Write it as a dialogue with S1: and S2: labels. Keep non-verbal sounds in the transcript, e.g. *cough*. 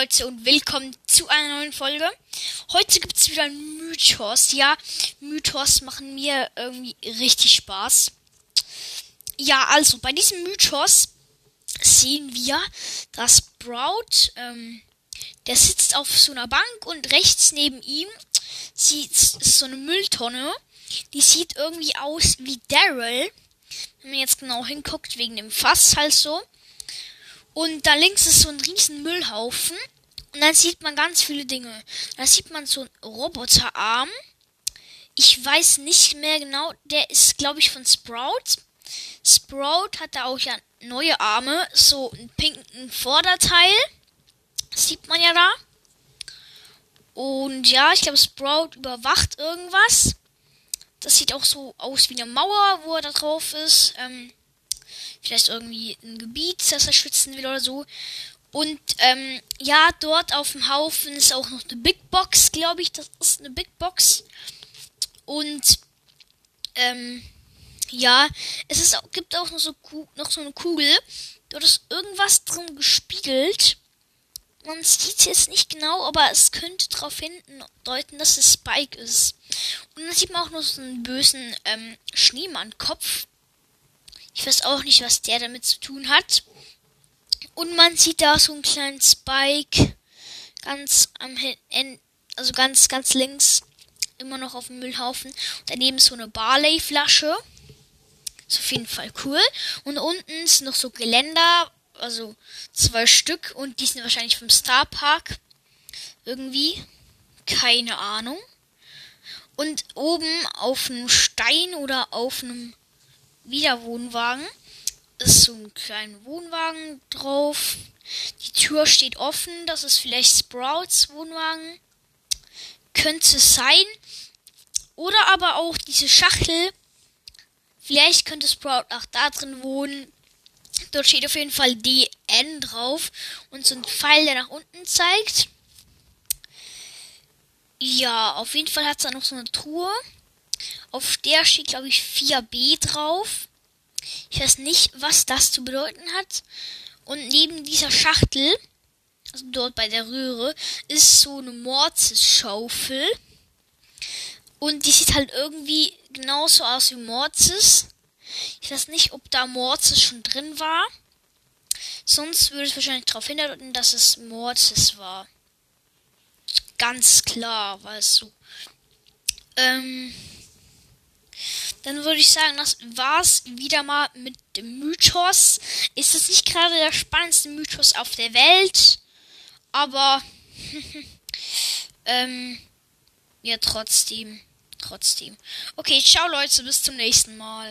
S1: Leute und willkommen zu einer neuen Folge. Heute gibt es wieder einen Mythos. Ja, Mythos machen mir irgendwie richtig Spaß. Ja, also bei diesem Mythos sehen wir, dass Sprout, ähm, der sitzt auf so einer Bank und rechts neben ihm sieht, ist so eine Mülltonne. Die sieht irgendwie aus wie Daryl. Wenn man jetzt genau hinguckt, wegen dem Fass halt so. Und da links ist so ein riesen Müllhaufen. Und dann sieht man ganz viele Dinge. Da sieht man so einen Roboterarm. Ich weiß nicht mehr genau. Der ist, glaube ich, von Sprout. Sprout hat da auch ja neue Arme. So einen pinken Vorderteil. Das sieht man ja da. Und ja, ich glaube, Sprout überwacht irgendwas. Das sieht auch so aus wie eine Mauer, wo er da drauf ist. Ähm, vielleicht irgendwie ein Gebiet, das er schützen will oder so. Und ähm, ja, dort auf dem Haufen ist auch noch eine Big Box, glaube ich. Das ist eine Big Box. Und ähm, ja, es ist, gibt auch noch so, noch so eine Kugel. Dort ist irgendwas drin gespiegelt. Man sieht es jetzt nicht genau, aber es könnte darauf hindeuten, dass es Spike ist. Und dann sieht man auch noch so einen bösen ähm, Schneemann-Kopf. Ich weiß auch nicht, was der damit zu tun hat. Und man sieht da so einen kleinen Spike ganz am Ende, also ganz, ganz links, immer noch auf dem Müllhaufen. daneben ist so eine Barley-Flasche. Ist auf jeden Fall cool. Und unten ist noch so Geländer, also zwei Stück. Und die sind wahrscheinlich vom Star Park. Irgendwie. Keine Ahnung. Und oben auf einem Stein oder auf einem wieder Wohnwagen. Ist so ein kleiner Wohnwagen drauf. Die Tür steht offen. Das ist vielleicht Sprouts Wohnwagen. Könnte es sein. Oder aber auch diese Schachtel. Vielleicht könnte Sprout auch da drin wohnen. Dort steht auf jeden Fall DN drauf. Und so ein Pfeil, der nach unten zeigt. Ja, auf jeden Fall hat es da noch so eine Truhe. Auf der steht, glaube ich, 4b drauf. Ich weiß nicht, was das zu bedeuten hat. Und neben dieser Schachtel, also dort bei der Röhre, ist so eine Morzes-Schaufel. Und die sieht halt irgendwie genauso aus wie Morzes. Ich weiß nicht, ob da Morzes schon drin war. Sonst würde es wahrscheinlich darauf hindeuten, dass es Morzes war. Ganz klar, weißt du. Ähm, dann würde ich sagen, das war's wieder mal mit dem Mythos. Ist das nicht gerade der spannendste Mythos auf der Welt? Aber *laughs* ähm, ja, trotzdem. Trotzdem. Okay, ciao Leute, bis zum nächsten Mal.